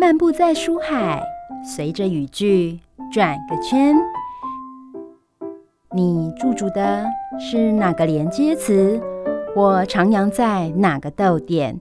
漫步在书海，随着语句转个圈。你驻足的是哪个连接词？我徜徉在哪个逗点？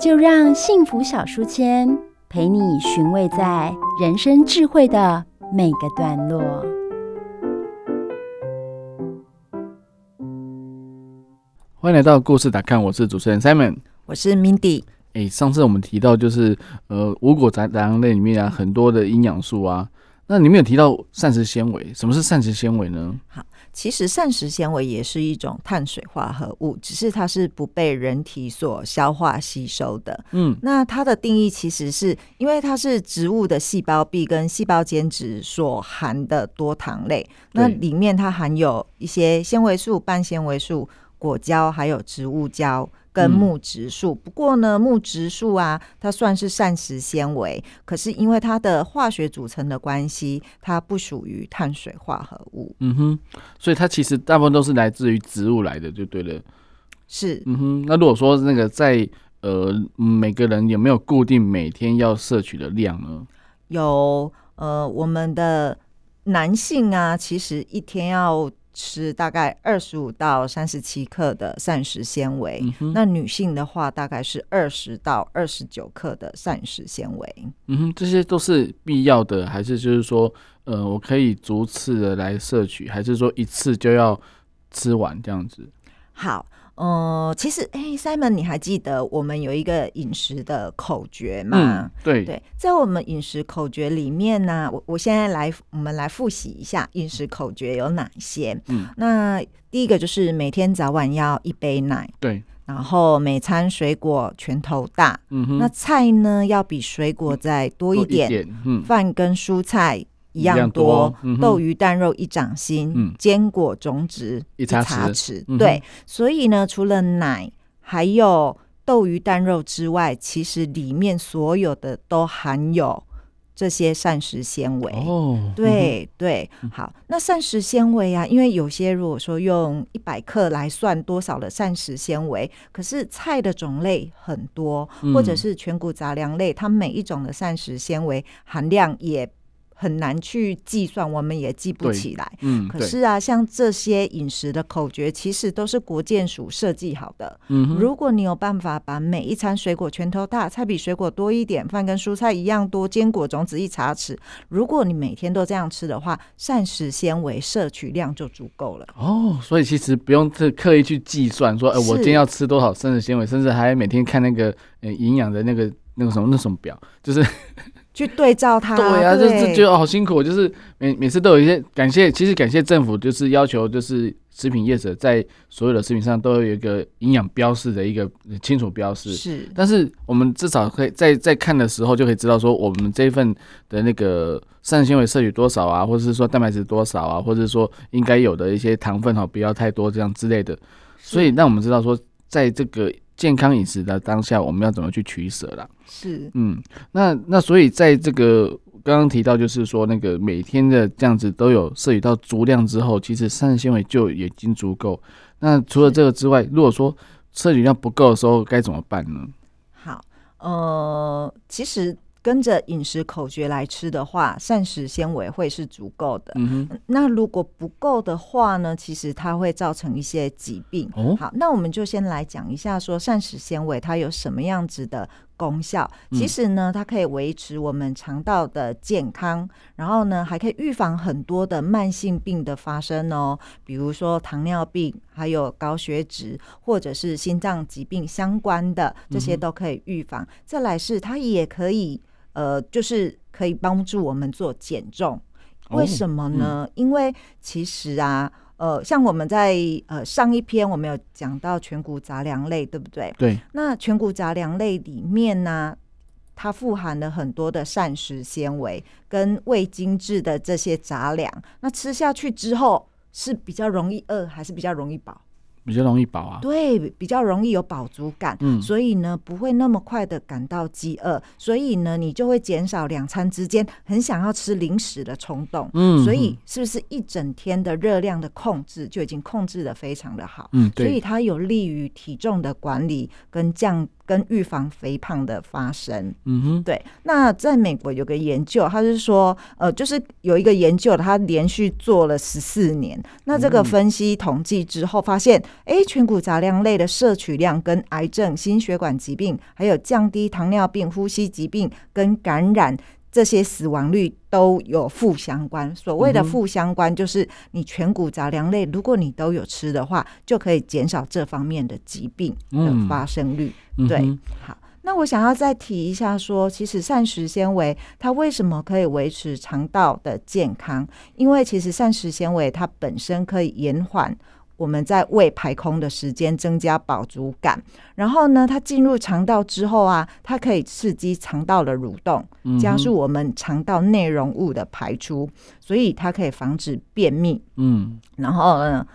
就让幸福小书签陪你寻味在人生智慧的每个段落。欢迎来到故事打看，我是主持人 Simon，我是 Mindy。哎，上次我们提到就是呃五果杂粮类里面啊很多的营养素啊，那你们有提到膳食纤维？什么是膳食纤维呢？好，其实膳食纤维也是一种碳水化合物，只是它是不被人体所消化吸收的。嗯，那它的定义其实是因为它是植物的细胞壁跟细胞间质所含的多糖类，那里面它含有一些纤维素、半纤维素、果胶还有植物胶。跟木植素，不过呢，木植树啊，它算是膳食纤维，可是因为它的化学组成的关系，它不属于碳水化合物。嗯哼，所以它其实大部分都是来自于植物来的，就对了。是，嗯哼。那如果说那个在呃每个人有没有固定每天要摄取的量呢？有，呃，我们的男性啊，其实一天要。吃大概二十五到三十七克的膳食纤维，那女性的话大概是二十到二十九克的膳食纤维。嗯哼，这些都是必要的，还是就是说，呃，我可以逐次的来摄取，还是说一次就要吃完这样子？好。呃，其实，哎，Simon，你还记得我们有一个饮食的口诀吗？对对，在我们饮食口诀里面呢，我我现在来，我们来复习一下饮食口诀有哪些。嗯，那第一个就是每天早晚要一杯奶，对，然后每餐水果拳头大，嗯哼，那菜呢要比水果再多一点，嗯，饭跟蔬菜。一样多，豆鱼蛋肉一掌心，坚果种子一茶匙。对，所以呢，除了奶还有豆鱼蛋肉之外，其实里面所有的都含有这些膳食纤维。哦，对对，好，那膳食纤维啊，因为有些如果说用一百克来算多少的膳食纤维，可是菜的种类很多，或者是全谷杂粮类，它每一种的膳食纤维含量也。很难去计算，我们也记不起来。嗯，可是啊，像这些饮食的口诀，其实都是国健署设计好的。嗯，如果你有办法把每一餐水果拳头大，菜比水果多一点，饭跟蔬菜一样多，坚果种子一茶匙，如果你每天都这样吃的话，膳食纤维摄取量就足够了。哦，所以其实不用特刻意去计算说，哎，我今天要吃多少膳食纤维，甚至还每天看那个呃营养的那个那个什么那什么表，就是。去对照它，对啊，就是觉得好辛苦，就是每每次都有一些感谢，其实感谢政府，就是要求就是食品业者在所有的食品上都有一个营养标示的一个清楚标示。是，但是我们至少可以在在看的时候就可以知道说，我们这一份的那个膳食纤维摄取多少啊，或者是说蛋白质多少啊，或者是说应该有的一些糖分哈不要太多这样之类的，所以让我们知道说，在这个。健康饮食的当下，我们要怎么去取舍啦？是，嗯，那那所以在这个刚刚提到，就是说那个每天的这样子都有摄取到足量之后，其实膳食纤维就已经足够。那除了这个之外，如果说摄取量不够的时候，该怎么办呢？好，呃，其实。跟着饮食口诀来吃的话，膳食纤维会是足够的。嗯那如果不够的话呢？其实它会造成一些疾病。哦。好，那我们就先来讲一下，说膳食纤维它有什么样子的功效。其实呢，它可以维持我们肠道的健康，然后呢，还可以预防很多的慢性病的发生哦。比如说糖尿病，还有高血脂，或者是心脏疾病相关的，这些都可以预防。再来是它也可以。呃，就是可以帮助我们做减重，为什么呢？因为其实啊，呃，像我们在呃上一篇我们有讲到全谷杂粮类，对不对？对。那全谷杂粮类里面呢，它富含了很多的膳食纤维跟未精制的这些杂粮，那吃下去之后是比较容易饿，还是比较容易饱？比较容易饱啊。对，比较容易有饱足感，嗯所以呢不会那么快的感到饥饿，所以呢你就会减少两餐之间很想要吃零食的冲动。嗯所以是不是一整天的热量的控制就已经控制的非常的好？嗯，所以，它有利于体重的管理跟降跟预防肥胖的发生。嗯哼，对，那在美国有个研究，他是说，呃，就是有一个研究，他连续做了十四年。那这个分析统计之后，发现，哎、全谷杂粮类的摄取量跟癌症、心血管疾病，还有降低糖尿病、呼吸疾病跟感染。这些死亡率都有负相关。所谓的负相关，就是你全谷杂粮类，如果你都有吃的话，就可以减少这方面的疾病的嗯发生率。对好，那我想要再提一下说，其实膳食纤维它为什么可以维持肠道的健康？因为其实膳食纤维它本身可以延缓。我们在胃排空的时间，增加饱足感。然后呢，它进入肠道之后啊，它可以刺激肠道的蠕动，加速我们肠道内容物的排出，所以它可以防止便秘。嗯然后呢，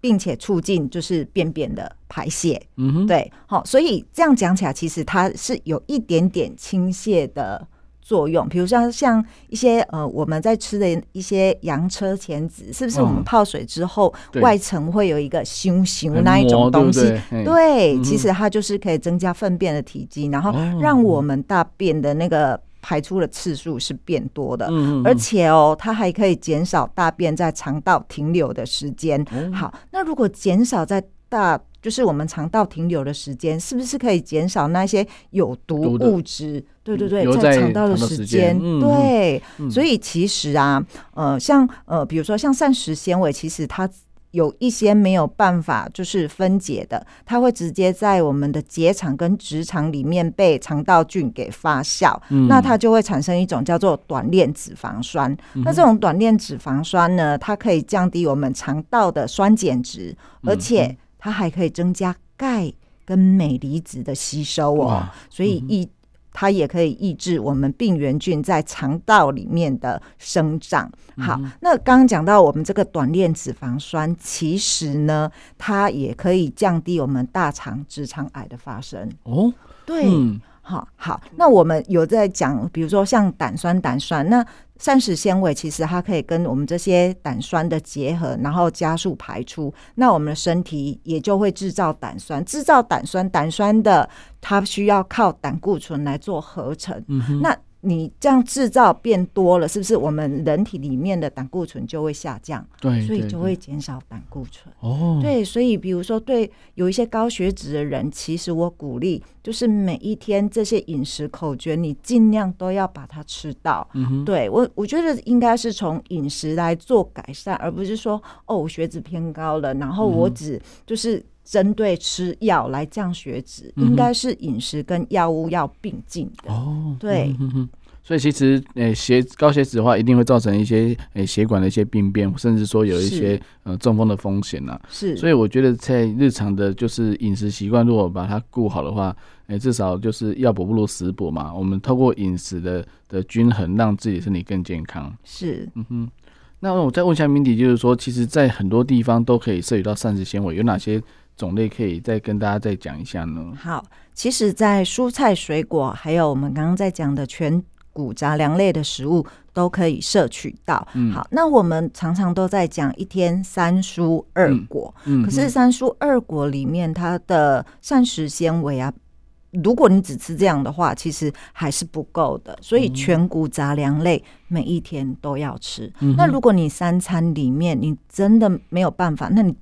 并且促进就是便便的排泄。嗯，对，好，所以这样讲起来，其实它是有一点点倾泻的作用。比如像像一些呃我们在吃的一些洋车前子，是不是我们嗯泡水之后、对外层会有一个熊熊那一种东西？对嘿对，嗯其实它就是可以增加粪便的体积，然后哦让我们大便的那个排出的次数是变多的。嗯，嗯而且哦，它还可以减少大便在肠道停留的时间。哦好，那如果减少在大，就是我们肠道停留的时间，是不是可以减少那些有毒物质？对对对，在肠道的时间对，嗯所以其实啊，呃，像呃，比如说像膳食纤维，其实它。有一些没有办法就是分解的，它会直接在我们的结肠跟直肠里面被肠道菌给发酵，嗯那它就会产生一种叫做短链脂肪酸。嗯那这种短链脂肪酸呢，它可以降低我们肠道的酸碱值，嗯而且它还可以增加钙跟镁离子的吸收哦，所以抑它也可以抑制我们病原菌在肠道里面的生长。好，那刚刚讲到我们这个短链脂肪酸，其实呢，它也可以降低我们大肠直肠癌的发生。哦，对，嗯好好，那我们有在讲，比如说像胆酸、胆酸，那膳食纤维其实它可以跟我们这些胆酸的结合，然后加速排出，那我们的身体也就会制造胆酸，制造胆酸，胆酸的它需要靠胆固醇来做合成，嗯哼，那你这样制造变多了，是不是我们人体里面的胆固醇就会下降，对，所以就会减少胆固醇？哦，对，所以比如说，对有一些高血脂的人，其实我鼓励，就是每一天这些饮食口诀，你尽量都要把它吃到。嗯哼，对我，我觉得应该是从饮食来做改善，而不是说哦，我血脂偏高了，然后我只就是针对吃药来降血脂，应该是饮食跟药物要并进的。哦，对嗯哼哼所以其实，诶、血高血脂的话，一定会造成一些诶、血管的一些病变，甚至说有一些呃中风的风险呐、是，所以我觉得在日常的就是饮食习惯，如果把它顾好的话，诶、至少就是药补不如食补嘛。我们透过饮食的的均衡，让自己身体更健康。是嗯哼。那我再问一下明迪，就是说，其实，在很多地方都可以摄取到膳食纤维，有哪些种类可以再跟大家再讲一下呢？好，其实，在蔬菜、水果，还有我们刚刚在讲的全谷杂粮类的食物，都可以摄取到。嗯好，那我们常常都在讲一天三蔬二果，嗯，可是三蔬二果里面，它的膳食纤维啊。如果你只吃这样的话，其实还是不够的。所以全谷杂粮类每一天都要吃。嗯那如果你三餐里面你真的没有办法，那你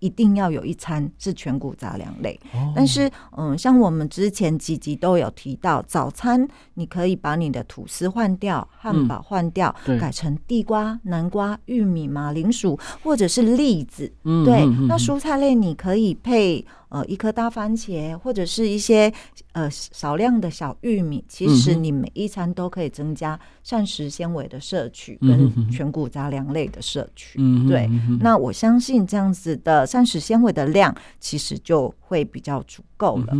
一定要有一餐是全谷杂粮类。哦但是，嗯，像我们之前几集都有提到，早餐你可以把你的吐司换掉，汉堡换掉，对改成地瓜、南瓜、玉米、马铃薯或者是栗子。嗯对，那蔬菜类你可以配呃一颗大番茄，或者是一些呃少量的小玉米。其实你每一餐都可以增加膳食纤维的摄取跟全谷杂粮类的摄取。嗯对嗯那我相信这样子的膳食纤维的量，其实就会比较足够了。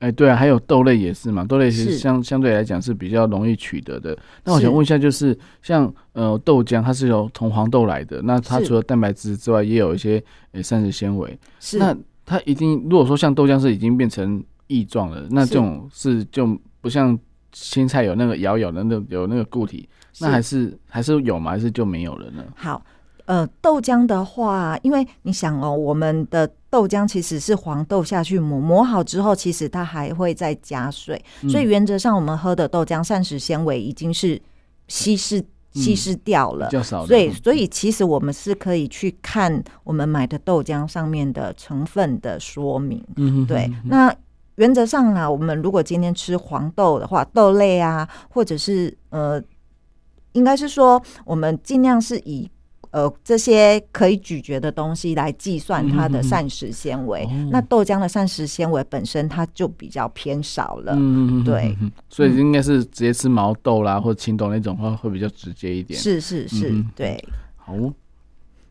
哎，对啊，还有豆类也是嘛，豆类其实相相对来讲是比较容易取得的。那我想问一下，就是像呃豆浆，它是由从黄豆来的，那它除了蛋白质之外，也有一些呃膳食纤维。是那它已经如果说像豆浆是已经变成液状了，那这种是就不像青菜有那个咬咬的那有那个固体，那还是还是有吗？还是就没有了呢？好，呃，豆浆的话，因为你想哦，我们的豆浆其实是黄豆下去磨，磨好之后，其实它还会再加水，所以嗯原则上我们喝的豆浆膳食纤维已经是稀释稀释掉了。所以，嗯所以其实我们是可以去看我们买的豆浆上面的成分的说明。嗯哼对那原则上呢，我们如果今天吃黄豆的话，豆类啊，或者是呃，应该是说我们尽量是以呃这些可以咀嚼的东西来计算它的膳食纤维。哦那豆浆的膳食纤维本身它就比较偏少了。嗯，对所以应该是直接吃毛豆啦，或青豆那种话会比较直接一点。，是是是，嗯对。好，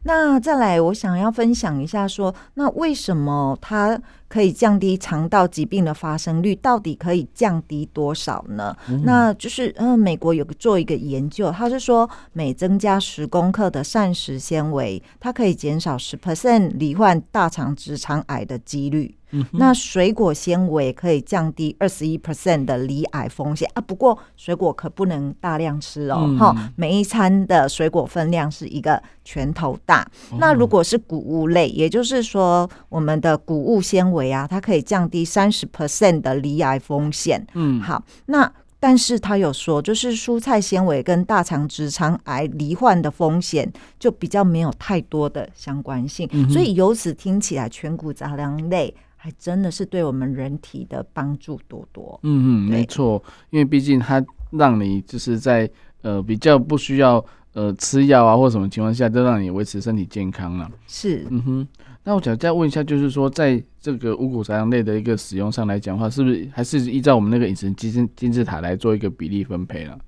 那再来，我想要分享一下说，那为什么它可以降低肠道疾病的发生率？到底可以降低多少呢？嗯那就是，嗯、美国有个做一个研究，它是说每增加十公克的膳食纤维，它可以减少十 percent 罹患大肠直肠癌的几率。嗯那水果纤维可以降低二十一 percent 的罹癌风险。啊，不过水果可不能大量吃哦，嗯。哈、每一餐的水果分量是一个拳头大。哦。那如果是谷物类，也就是说我们的谷物纤维啊，它可以降低三十 percent 的罹癌风险。嗯，好，那但是他有说，就是蔬菜纤维跟大肠直肠癌罹患的风险就比较没有太多的相关性，嗯所以由此听起来全谷杂粮类还真的是对我们人体的帮助多多。嗯嗯，没错，因为毕竟它让你就是在呃比较不需要呃吃药啊或什么情况下，都让你维持身体健康了。是，嗯哼，那我想再问一下，就是说在这个五谷杂粮类的一个使用上来讲的话，是不是还是依照我们那个饮食金字金字塔来做一个比例分配了？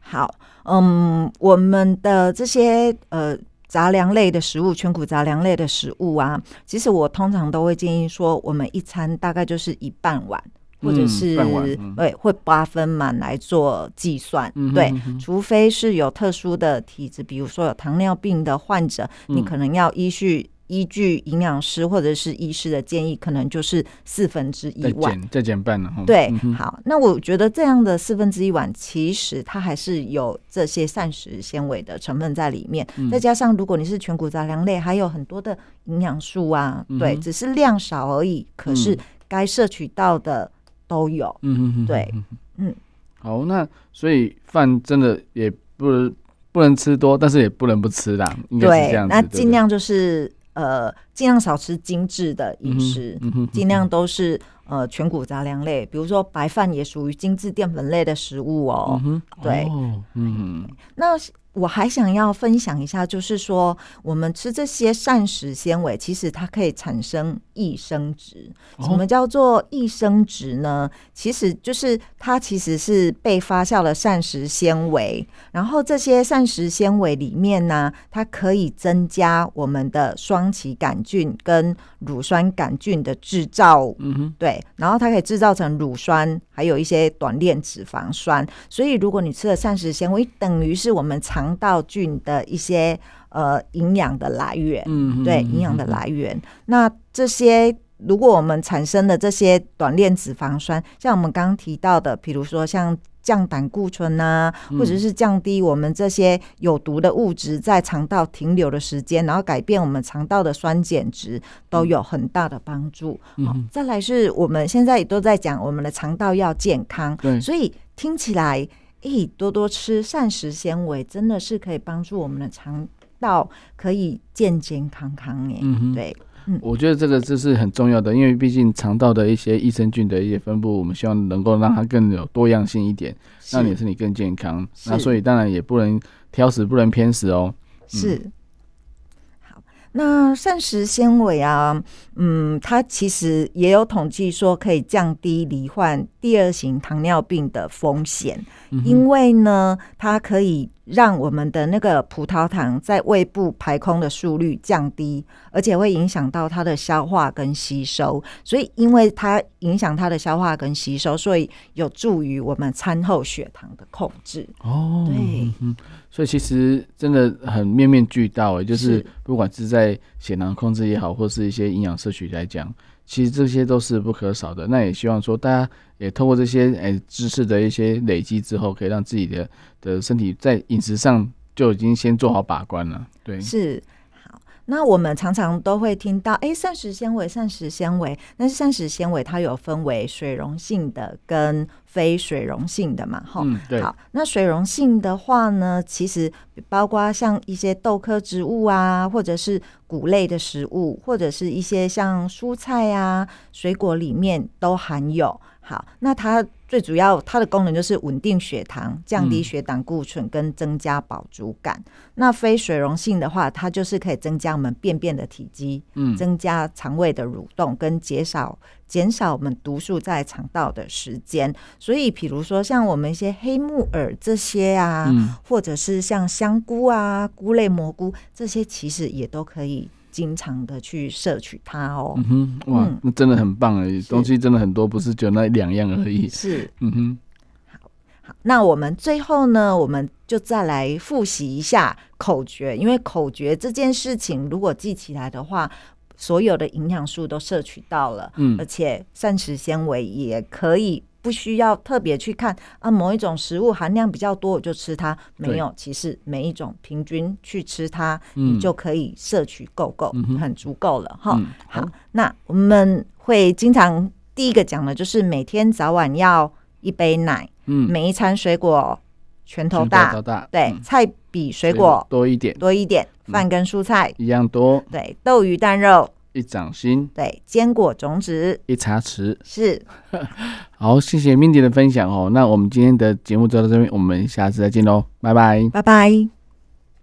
好，嗯，我们的这些呃杂粮类的食物，全谷杂粮类的食物啊，其实我通常都会建议说，我们一餐大概就是一半碗。或者嗯是、嗯嗯对，会八分满来做计算，对除非是有特殊的体质，比如说有糖尿病的患者，你嗯可能要依据依据营养师或者是医师的建议，可能就是四分之一再碗，减再减半了哈。对嗯，好，那我觉得这样的四分之一碗，其实它还是有这些膳食纤维的成分在里面，嗯。再加上如果你是全谷杂粮类，还有很多的营养素啊，对，只是量少而已，可是嗯。该摄取到的都有。嗯哼哼，对嗯。好，那所以饭真的也不能不能吃多，但是也不能不吃啦，应该是这对样，子。那尽量就是呃，尽量少吃精致的饮食，尽量都是呃全谷杂粮类，比如说白饭也属于精致淀粉类的食物哦。嗯，对。哦，嗯，那我还想要分享一下，就是说我们吃这些膳食纤维，其实它可以产生益生值。哦什么叫做益生值呢？其实就是它其实是被发酵的膳食纤维，然后这些膳食纤维里面呢，它可以增加我们的双歧杆菌跟乳酸杆菌的制造嗯哼，对，然后它可以制造成乳酸，还有一些短链脂肪酸。所以如果你吃了膳食纤维，等于是我们肠道菌的一些呃营养的来源，嗯，对，营养的来源。那这些如果我们产生的这些短链脂肪酸，像我们刚刚提到的，比如说像降胆固醇呐、或者是降低我们这些有毒的物质在肠道停留的时间，然后改变我们肠道的酸碱值，都有很大的帮助。好嗯哼，再来是我们现在也都在讲我们的肠道要健康，对，所以听起来，诶，多多吃膳食纤维真的是可以帮助我们的肠道可以健健康康耶。嗯哼，对，我觉得这个这是很重要的，因为毕竟肠道的一些益生菌的一些分布，我们希望能够让它更有多样性一点，让你的身体更健康。那所以当然也不能挑食，不能偏食哦。是。好，那膳食纤维啊，嗯，它其实也有统计说可以降低罹患第二型糖尿病的风险，嗯因为呢，它可以让我们的那个葡萄糖在胃部排空的速率降低，而且会影响到它的消化跟吸收。所以，因为它影响它的消化跟吸收，所以有助于我们餐后血糖的控制。哦，对嗯，所以其实真的很面面俱到诶，就是是不管是在血糖控制也好，或是一些营养摄取来讲，其实这些都是不可少的。那也希望说大家也通过这些诶、知识的一些累积之后，可以让自己的的身体在饮食上就已经先做好把关了。对，是。那我们常常都会听到，哎，膳食纤维，膳食纤维。但是膳食纤维它有分为水溶性的跟非水溶性的嘛，哈、嗯，对，好，那水溶性的话呢，其实包括像一些豆科植物啊，或者是谷类的食物，或者是一些像蔬菜啊、水果里面都含有。好，那它最主要它的功能就是稳定血糖、降低嗯血胆固醇跟增加饱足感。那非水溶性的话，它就是可以增加我们便便的体积，嗯，增加肠胃的蠕动，跟减少减少我们毒素在肠道的时间。所以，比如说像我们一些黑木耳这些啊，嗯或者是像香菇啊、菇类蘑菇这些，其实也都可以经常的去摄取它哦。嗯哼，哇嗯，那真的很棒诶，东西真的很多，不是只有那两样而已。是，嗯哼，好，那我们最后呢，我们就再来复习一下口诀，因为口诀这件事情，如果记起来的话，所有的营养素都摄取到了，嗯而且膳食纤维也可以。不需要特别去看啊，某一种食物含量比较多，我就吃它。没有，其实每一种平均去吃它，嗯。你就可以摄取够够，嗯很足够了哈。嗯，好，那我们会经常第一个讲的就是每天早晚要一杯奶，嗯，每一餐水果拳头大，到大，对，嗯。菜比水果多一点，多一点，嗯。饭跟蔬菜，一样多，对，豆鱼蛋肉，一掌心，对，坚果种子一茶匙。是，好，谢谢 Mindy 的分享哦。那我们今天的节目就到这边，我们下次再见喽，拜拜。拜拜。